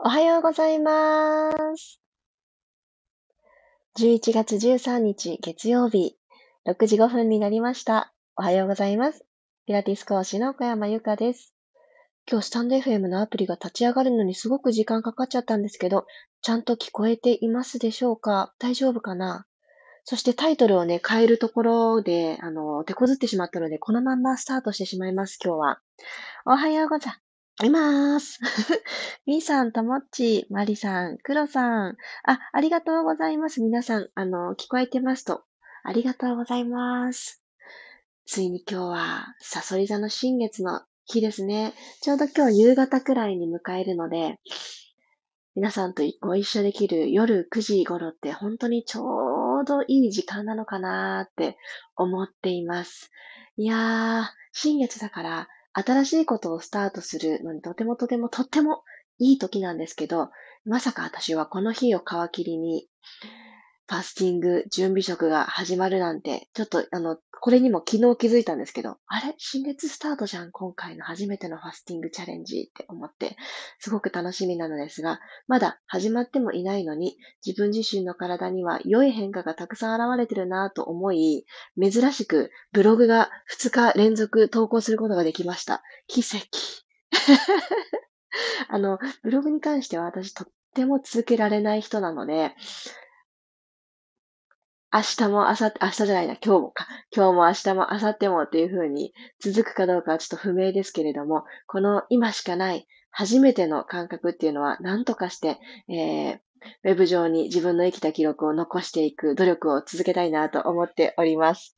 おはようございます。11月13日月曜日、6時5分になりました。おはようございます。ピラティス講師の小山由かです。今日スタンド FM のアプリが立ち上がるのにすごく時間かかっちゃったんですけど、ちゃんと聞こえていますでしょうか？大丈夫かな？そしてタイトルをね、変えるところで、あの、手こずってしまったので、このまんまスタートしてしまいます、今日は。おはようござい。います。みーさん、ともっち、まりさん、くろさん。あ、ありがとうございます。皆さん、あの、聞こえてますと。ありがとうございます。ついに今日は、さそり座の新月の日ですね。ちょうど今日夕方くらいに迎えるので、皆さんとご一緒できる夜9時頃って本当にちょうどいい時間なのかなーって思っています。いやー、新月だから新しいことをスタートするのにとてもとてもとってもいい時なんですけど、まさか私はこの日を皮切りに、ファスティング準備食が始まるなんて、ちょっとあの、これにも昨日気づいたんですけど、あれ？新月スタートじゃん今回の初めてのファスティングチャレンジって思って、すごく楽しみなのですが、まだ始まってもいないのに、自分自身の体には良い変化がたくさん現れてるなぁと思い、珍しくブログが2日連続投稿することができました。奇跡。あの、ブログに関しては私とっても続けられない人なので、明日も明後日、明日じゃないな、今日もか。今日も明日も明後日もっていう風に続くかどうかはちょっと不明ですけれども、この今しかない初めての感覚っていうのは何とかして、えー、ウェブ上に自分の生きた記録を残していく努力を続けたいなと思っております。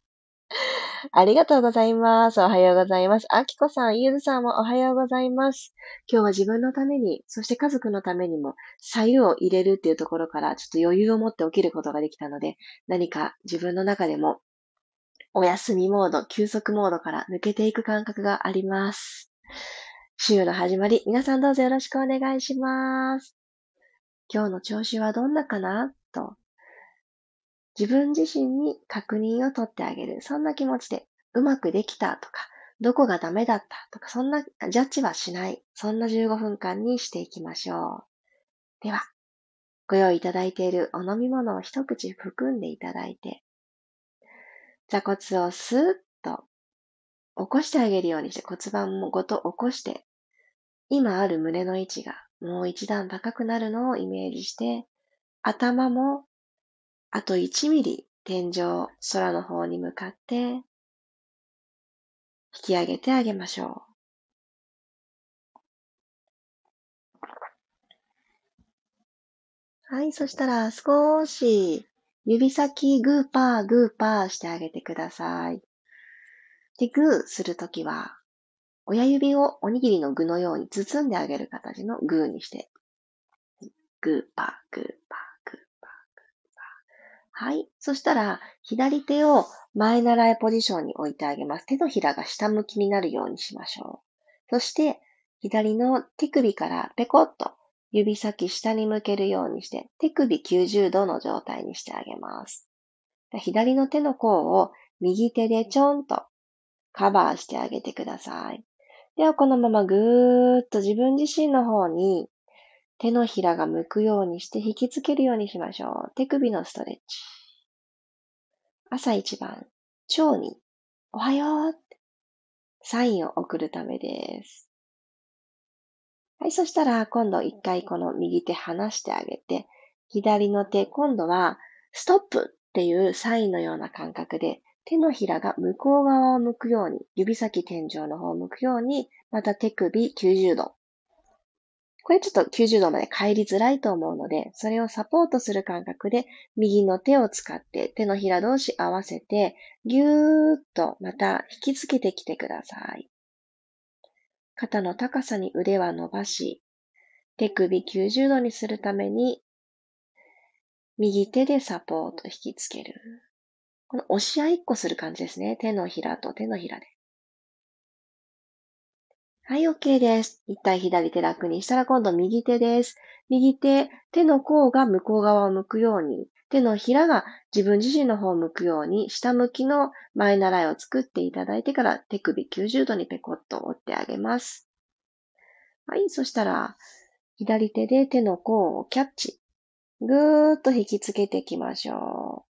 ありがとうございます。おはようございます。あきこさん、ゆずさんもおはようございます。今日は自分のために、そして家族のためにも、左右を入れるっていうところから、ちょっと余裕を持って起きることができたので、何か自分の中でも、お休みモード、休息モードから抜けていく感覚があります。週の始まり、皆さんどうぞよろしくお願いします。今日の調子はどんなかな？と自分自身に確認を取ってあげる。そんな気持ちで、うまくできたとか、どこがダメだったとか、そんなジャッジはしない。そんな15分間にしていきましょう。では、ご用意いただいているお飲み物を一口含んでいただいて、座骨をスーッと起こしてあげるようにして骨盤もごと起こして、今ある胸の位置がもう一段高くなるのをイメージして、頭もあと1ミリ天井、空の方に向かって引き上げてあげましょう。はい、そしたら少し指先グーパーグーパーしてあげてください。で、グーするときは、親指をおにぎりの具のように包んであげる形のグーにして、グーパーグーパー。はい。そしたら、左手を前習いポジションに置いてあげます。手のひらが下向きになるようにしましょう。そして、左の手首からペコッと指先下に向けるようにして、手首90度の状態にしてあげます。左の手の甲を右手でちょんとカバーしてあげてください。では、このままぐーっと自分自身の方に手のひらが向くようにして引きつけるようにしましょう。手首のストレッチ。朝一番、腸に、おはようサインを送るためです。はい、そしたら今度一回この右手離してあげて、左の手、今度はストップっていうサインのような感覚で、手のひらが向こう側を向くように、指先天井の方を向くように、また手首90度これちょっと90度まで帰りづらいと思うので、それをサポートする感覚で、右の手を使って手のひら同士合わせて、ぎゅーっとまた引きつけてきてください。肩の高さに腕は伸ばし、手首90度にするために、右手でサポート引きつける。この押し合いっこする感じですね。手のひらと手のひらで。はい、OK です。一体左手楽にしたら今度右手です。右手、手の甲が向こう側を向くように、手のひらが自分自身の方を向くように、下向きの前習いを作っていただいてから手首90度にペコッと折ってあげます。はい、そしたら、左手で手の甲をキャッチ。ぐーっと引きつけていきましょう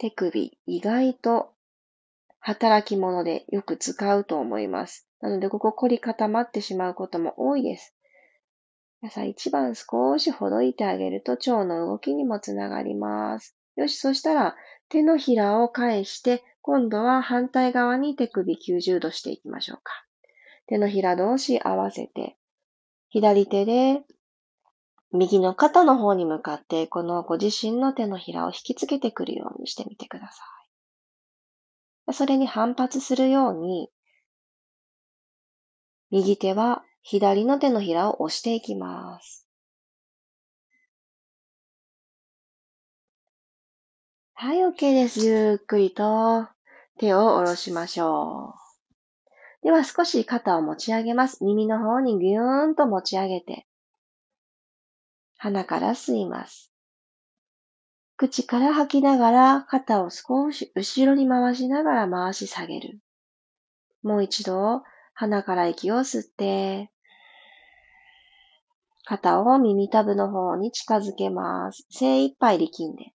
手首、意外と働き者でよく使うと思います。なので、ここ凝り固まってしまうことも多いです。皆さん一番少しほどいてあげると腸の動きにもつながります。よし、そしたら手のひらを返して、今度は反対側に手首90度していきましょうか。手のひら同士合わせて、左手で右の肩の方に向かって、このご自身の手のひらを引きつけてくるようにしてみてください。それに反発するように、右手は左の手のひらを押していきます。はい、OK です。ゆっくりと手を下ろしましょう。では少し肩を持ち上げます。耳の方にぎゅーんと持ち上げて、鼻から吸います。口から吐きながら肩を少し後ろに回しながら回し下げる。もう一度鼻から息を吸って、肩を耳たぶの方に近づけます。精一杯力んで。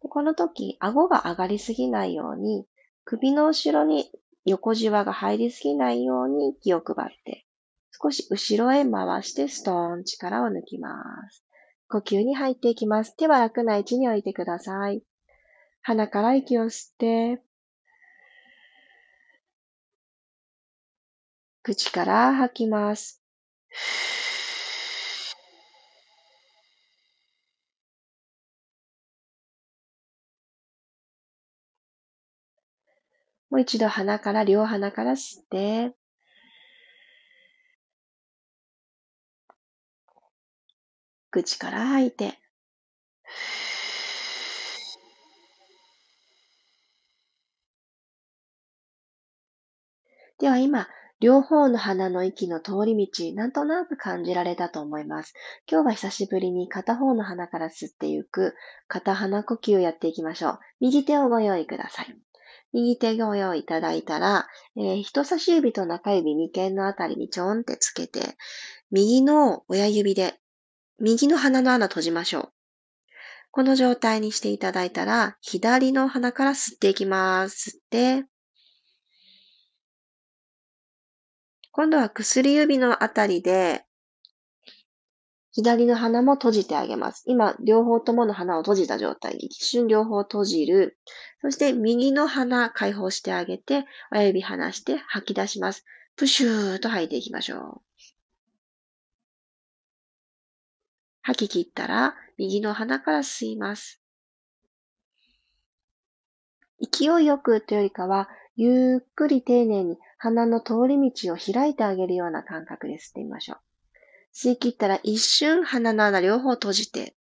でこの時、顎が上がりすぎないように、首の後ろに横じわが入りすぎないように気を配って、少し後ろへ回してストーン力を抜きます。呼吸に入っていきます。手は楽な位置に置いてください。鼻から息を吸って、口から吐きます。もう一度鼻から、両鼻から吸って、口から吐いて、では今、両方の鼻の息の通り道、なんとなく感じられたと思います。今日は久しぶりに片方の鼻から吸っていく片鼻呼吸をやっていきましょう。右手をご用意ください。右手ご用意いただいたら、えー、人差し指と中指眉間のあたりにちょんってつけて、右の親指で右の鼻の穴閉じましょう。この状態にしていただいたら、左の鼻から吸っていきます。吸って、今度は薬指のあたりで、左の鼻も閉じてあげます。今、両方ともの鼻を閉じた状態に、一瞬両方閉じる。そして、右の鼻解放してあげて、親指離して吐き出します。プシューと吐いていきましょう。吐き切ったら、右の鼻から吸います。勢いよくというよりかは、ゆっくり丁寧に鼻の通り道を開いてあげるような感覚で吸ってみましょう。吸い切ったら一瞬鼻の穴両方閉じて、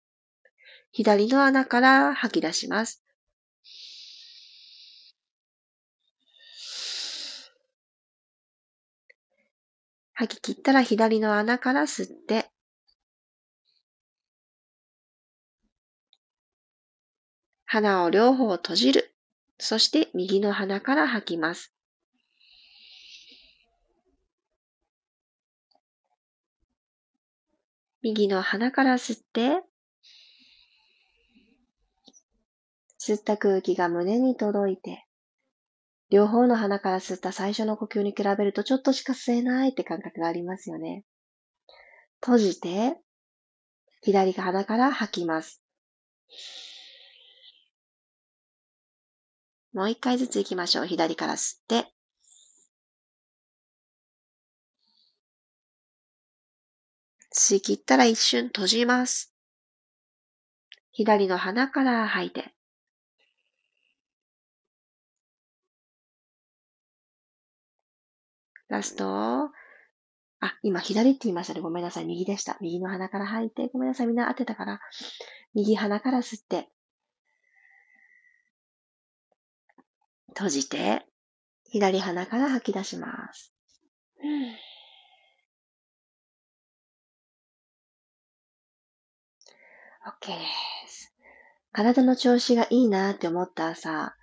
左の穴から吐き出します。吐き切ったら左の穴から吸って、鼻を両方閉じる。そして右の鼻から吐きます。右の鼻から吸って、吸った空気が胸に届いて、両方の鼻から吸った最初の呼吸に比べるとちょっとしか吸えないって感覚がありますよね。閉じて、左鼻から吐きます。もう一回ずつ行きましょう。左から吸って。吸い切ったら一瞬閉じます。左の鼻から吐いて。ラスト。あ、今左って言いましたね。ごめんなさい。右でした。右の鼻から吐いて。ごめんなさい。みんな当てたから。右鼻から吸って。閉じて、左鼻から吐き出します。OK です。体の調子がいいなって思った朝、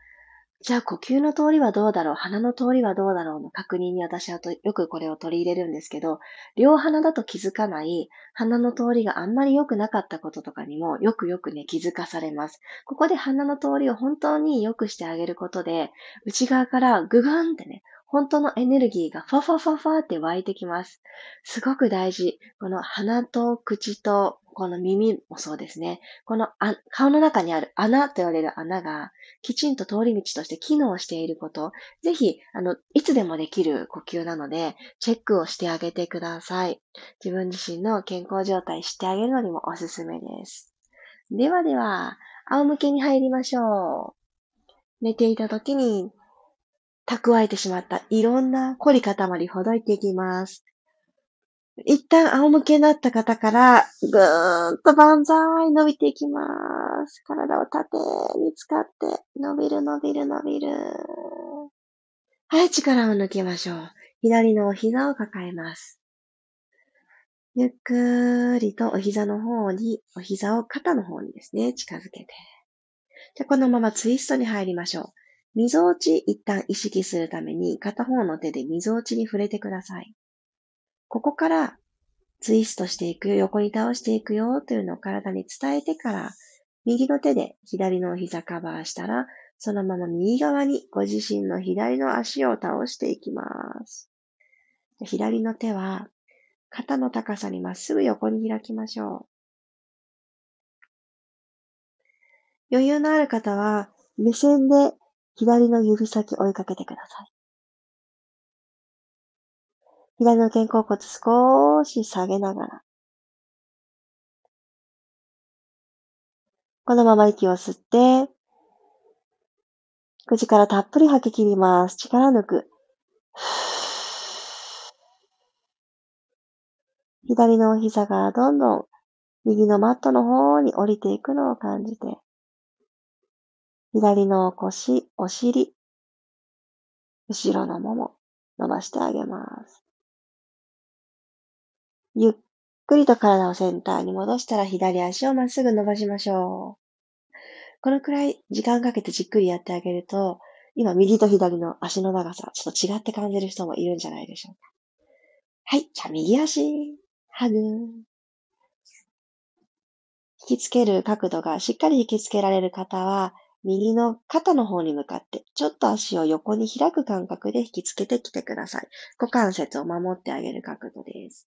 じゃあ呼吸の通りはどうだろう？鼻の通りはどうだろうの確認に私はとよくこれを取り入れるんですけど、両鼻だと気づかない鼻の通りがあんまり良くなかったこととかにもよくよくね気づかされます。ここで鼻の通りを本当に良くしてあげることで、内側からググンってね、本当のエネルギーがファファファファって湧いてきます。すごく大事。この鼻と口とこの耳もそうですね。この顔の中にある穴と言われる穴がきちんと通り道として機能していること、ぜひ、あの、いつでもできる呼吸なので、チェックをしてあげてください。自分自身の健康状態してあげるのにもおすすめです。ではでは、仰向けに入りましょう。寝ていた時に蓄えてしまったいろんな凝り塊ほどいていきます。一旦仰向けになった方から、ぐーんと万歳伸びていきます。体を縦に使って、伸びる伸びる伸びる。はい、力を抜きましょう。左のお膝を抱えます。ゆっくりとお膝の方に、お膝を肩の方にですね、近づけて。じゃこのままツイストに入りましょう。溝落ち一旦意識するために片方の手で溝落ちに触れてください。ここからツイストしていくよ、横に倒していくよというのを体に伝えてから、右の手で左の膝カバーしたら、そのまま右側にご自身の左の足を倒していきます。左の手は肩の高さにまっすぐ横に開きましょう。余裕のある方は目線で左の指先追いかけてください。左の肩甲骨少し下げながら、このまま息を吸って、口からたっぷり吐き切ります。力抜く。左のお膝がどんどん右のマットの方に降りていくのを感じて、左の腰、お尻、後ろのもも、伸ばしてあげます。ゆっくりと体をセンターに戻したら左足をまっすぐ伸ばしましょう。このくらい時間かけてじっくりやってあげると、今右と左の足の長さ、ちょっと違って感じる人もいるんじゃないでしょうか。はい。じゃあ右足、ハグ。引きつける角度がしっかり引きつけられる方は、右の肩の方に向かって、ちょっと足を横に開く感覚で引きつけてきてください。股関節を守ってあげる角度です。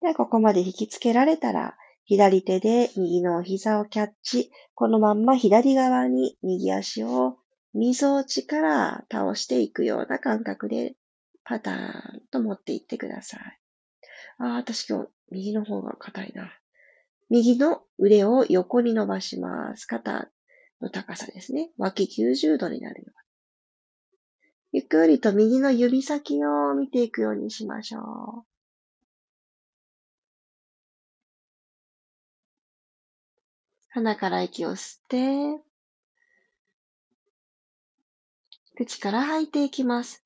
では、ここまで引きつけられたら、左手で右の膝をキャッチ。このまんま左側に右足を溝落ちから倒していくような感覚でパターンと持っていってください。ああ、私今日右の方が硬いな。右の腕を横に伸ばします。肩の高さですね。脇90度になるように。ゆっくりと右の指先を見ていくようにしましょう。鼻から息を吸って、口から吐いていきます。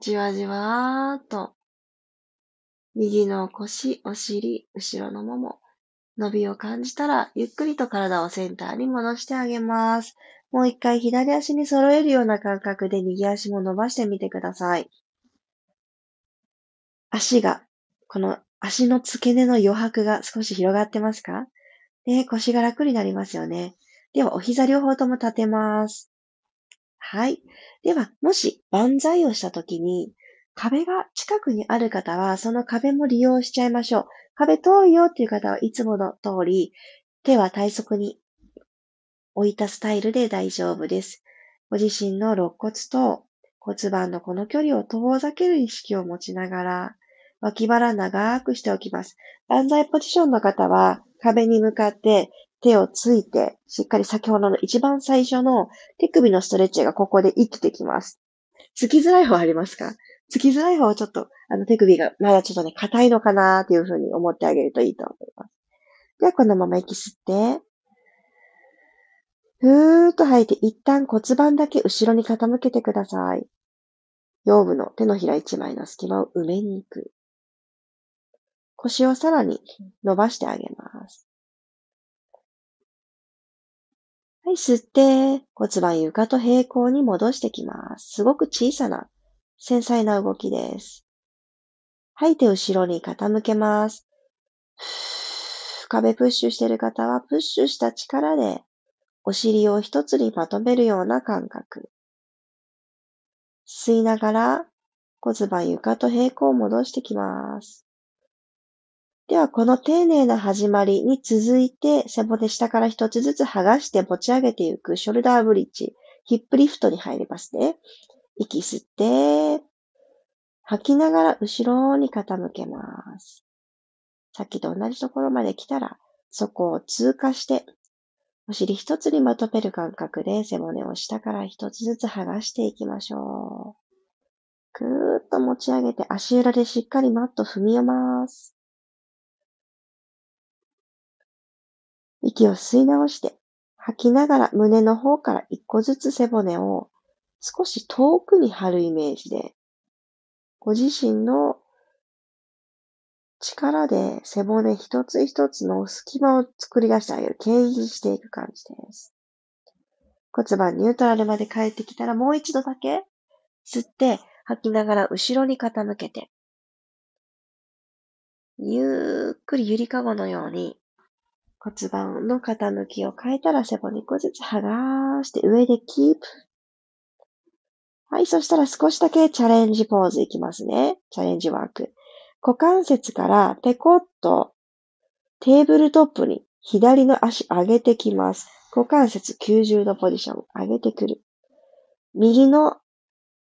じわじわーっと、右の腰、お尻、後ろのもも、伸びを感じたら、ゆっくりと体をセンターに戻してあげます。もう一回左足に揃えるような感覚で右足も伸ばしてみてください。足が、この足の付け根の余白が少し広がってますか？で、腰が楽になりますよね。では、お膝両方とも立てます。はい。では、もし万歳をしたときに、壁が近くにある方は、その壁も利用しちゃいましょう。壁遠いよっていう方はいつもの通り、手は体側に置いたスタイルで大丈夫です。ご自身の肋骨と骨盤のこの距離を遠ざける意識を持ちながら、脇腹長くしておきます。万歳ポジションの方は壁に向かって手をついて、しっかり先ほどの一番最初の手首のストレッチがここで生きてきます。つきづらい方ありますか？つきづらい方はちょっと、あの手首がまだちょっとね、硬いのかなっていうふうに思ってあげるといいと思います。では、このまま息吸って、ふーっと吐いて一旦骨盤だけ後ろに傾けてください。腰部の手のひら一枚の隙間を埋めに行く。腰をさらに伸ばしてあげます。はい、吸って、骨盤床と平行に戻してきます。すごく小さな、繊細な動きです。吐いて後ろに傾けます。壁プッシュしてる方は、プッシュした力で、お尻を一つにまとめるような感覚。吸いながら骨盤床と平行を戻してきます。では、この丁寧な始まりに続いて、背骨下から一つずつ剥がして持ち上げていくショルダーブリッジ、ヒップリフトに入りますね。息吸って、吐きながら後ろに傾けます。さっきと同じところまで来たら、そこを通過して、お尻一つにまとめる感覚で背骨を下から一つずつ剥がしていきましょう。ぐーっと持ち上げて足裏でしっかりマット踏みます。息を吸い直して、吐きながら胸の方から一個ずつ背骨を少し遠くに張るイメージで、ご自身の力で背骨一つ一つの隙間を作り出してあげる。牽引していく感じです。骨盤ニュートラルまで帰ってきたらもう一度だけ吸って吐きながら後ろに傾けて、ゆっくりゆりかごのように骨盤の傾きを変えたら背骨一個ずつ剥がして上でキープ。はい、そしたら少しだけチャレンジポーズいきますね。チャレンジワーク。股関節からペコッとテーブルトップに左の足上げてきます。股関節90度ポジション上げてくる。右の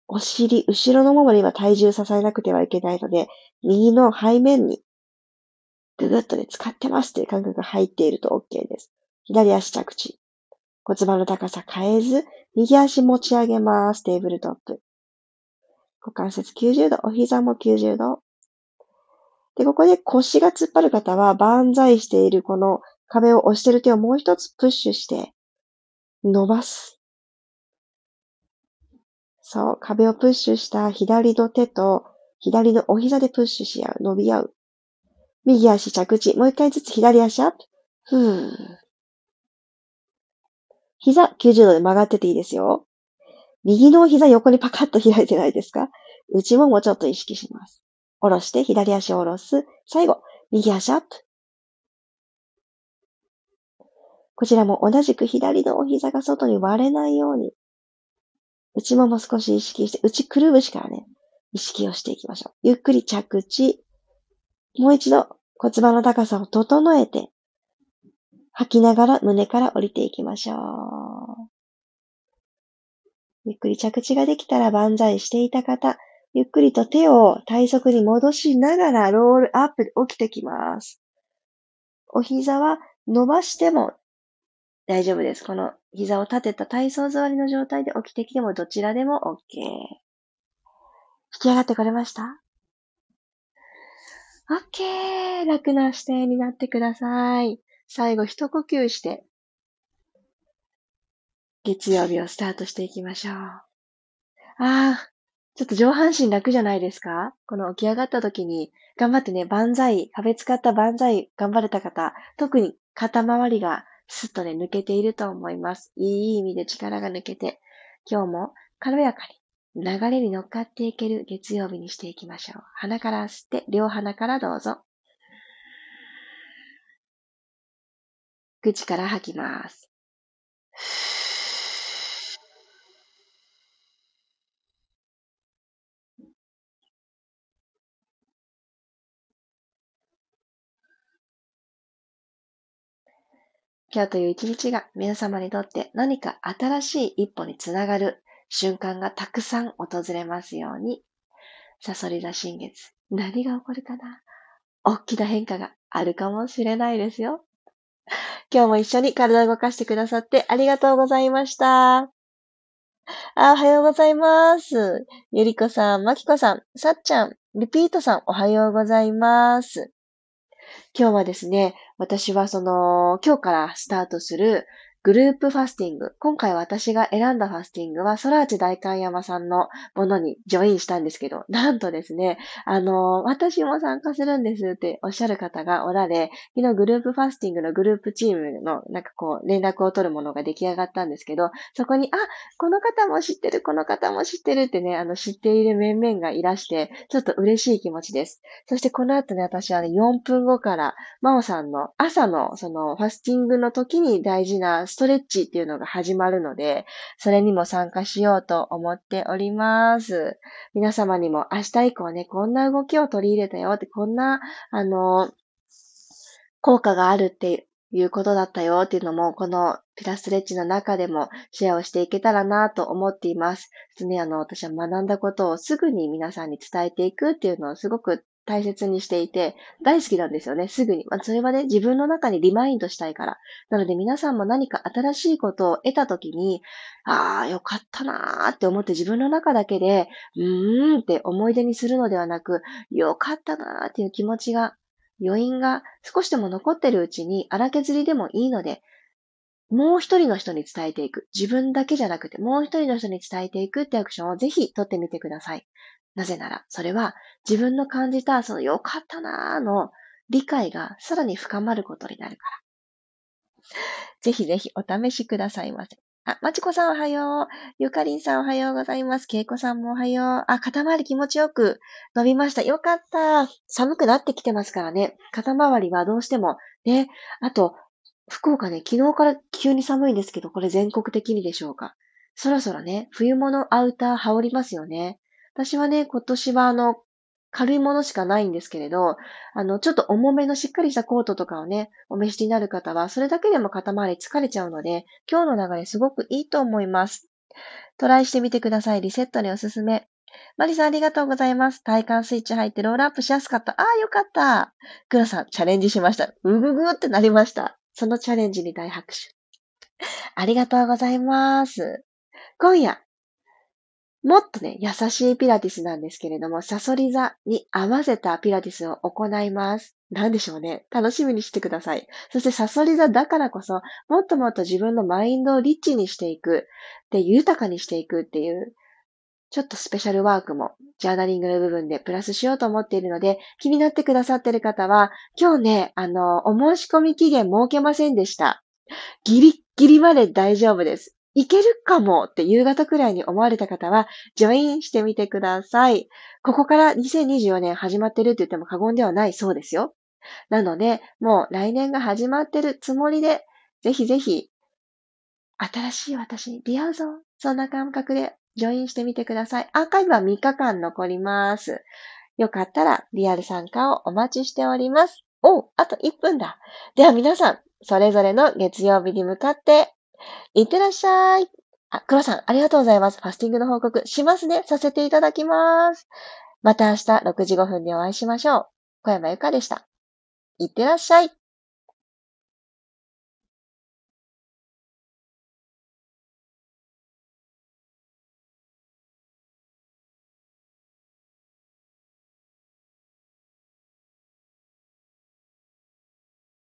お尻、後ろのももには体重支えなくてはいけないので、右の背面にぐぐっとね、使ってますっていう感覚が入っていると OK です。左足着地。骨盤の高さ変えず、右足持ち上げます。テーブルトップ。股関節90度、お膝も90度。で、ここで腰が突っ張る方は、万歳しているこの壁を押している手をもう一つプッシュして、伸ばす。そう、壁をプッシュした左の手と左のお膝でプッシュし合う、伸び合う。右足着地。もう一回ずつ左足アップ。ふー。膝90度で曲がってていいですよ。右の膝横にパカッと開いてないですか？内ももちょっと意識します。下ろして、左足を下ろす。最後、右足アップ。こちらも同じく左のお膝が外に割れないように、内もも少し意識して、内くるぶしからね、意識をしていきましょう。ゆっくり着地。もう一度骨盤の高さを整えて、吐きながら胸から降りていきましょう。ゆっくり着地ができたら万歳していた方、ゆっくりと手を体側に戻しながらロールアップで起きてきます。お膝は伸ばしても大丈夫です。この膝を立てた体操座りの状態で起きてきてもどちらでも OK。引き上がってこれました？?OK! 楽な姿勢になってください。最後一呼吸して、月曜日をスタートしていきましょう。ああ、ちょっと上半身楽じゃないですか？この起き上がった時に、頑張ってね、万歳、壁使った万歳頑張れた方、特に肩周りがスッとね、抜けていると思います。いい意味で力が抜けて、今日も軽やかに流れに乗っかっていける月曜日にしていきましょう。鼻から吸って、両鼻からどうぞ。口から吐きます。今日という一日が皆様にとって何か新しい一歩につながる瞬間がたくさん訪れますように。サソリ座新月、何が起こるかな？大きな変化があるかもしれないですよ。今日も一緒に体を動かしてくださってありがとうございました。あ、おはようございます。ゆりこさん、まきこさん、さっちゃん、リピートさん、おはようございます。今日はですね、私はその、今日からスタートするグループファスティング。今回私が選んだファスティングは、ソラーチ大観山さんのものにジョインしたんですけど、なんとですね、あの、私も参加するんですっておっしゃる方がおられ、昨日グループファスティングのグループチームの、なんかこう、連絡を取るものが出来上がったんですけど、そこに、あ、この方も知ってる、この方も知ってるってね、あの、知っている面々がいらして、ちょっと嬉しい気持ちです。そしてこの後ね、私はね、4分後から、真央さんの朝の、その、ファスティングの時に大事なストレッチっていうのが始まるので、それにも参加しようと思っております。皆様にも明日以降ね、こんな動きを取り入れたよって、こんな、あの、効果があるっていうことだったよっていうのも、このピラストレッチの中でもシェアをしていけたらなと思っています。ね、あの、私は学んだことをすぐに皆さんに伝えていくっていうのをすごく大切にしていて、大好きなんですよね、すぐに。まあ、それはね、自分の中にリマインドしたいから。なので皆さんも何か新しいことを得たときに、ああ、よかったなーって思って自分の中だけで、うーんって思い出にするのではなく、よかったなーっていう気持ちが、余韻が少しでも残ってるうちに荒削りでもいいので、もう一人の人に伝えていく。自分だけじゃなくて、もう一人の人に伝えていくってアクションをぜひ取ってみてください。なぜなら、それは自分の感じたその良かったなーの理解がさらに深まることになるから。ぜひぜひお試しくださいませ。あ、まちこさんおはよう。ゆかりんさんおはようございます。けいこさんもおはよう。あ、肩周り気持ちよく伸びました。よかった。寒くなってきてますからね。肩周りはどうしても。ね。あと、福岡ね、昨日から急に寒いんですけど、これ全国的にでしょうか。そろそろね、冬物アウター羽織りますよね。私はね、今年はあの、軽いものしかないんですけれど、あの、ちょっと重めのしっかりしたコートとかをね、お召しになる方は、それだけでも肩周り疲れちゃうので、今日の流れすごくいいと思います。トライしてみてください。リセットにおすすめ。マリさんありがとうございます。体幹スイッチ入ってロールアップしやすかった。ああ、よかった。クロさん、チャレンジしました。うぐぐってなりました。そのチャレンジに大拍手。ありがとうございます。今夜、もっとね、優しいピラティスなんですけれども、サソリ座に合わせたピラティスを行います。なんでしょうね。楽しみにしてください。そしてサソリ座だからこそ、もっともっと自分のマインドをリッチにしていく。で、豊かにしていくっていう、ちょっとスペシャルワークも、ジャーナリングの部分でプラスしようと思っているので、気になってくださっている方は、今日ね、あの、お申し込み期限設けませんでした。ギリッギリまで大丈夫です。いけるかもって夕方くらいに思われた方は、ジョインしてみてください。ここから2024年始まってるって言っても過言ではないそうですよ。なので、もう来年が始まってるつもりで、ぜひぜひ、新しい私に出会うぞ。そんな感覚でジョインしてみてください。アーカイブは3日間残ります。よかったらリアル参加をお待ちしております。おあと1分だ。では皆さん、それぞれの月曜日に向かっていってらっしゃい。あ、黒さん、ありがとうございます。ファスティングの報告しますね。させていただきます。また明日6時5分にお会いしましょう。小山由かでした。いってらっしゃい。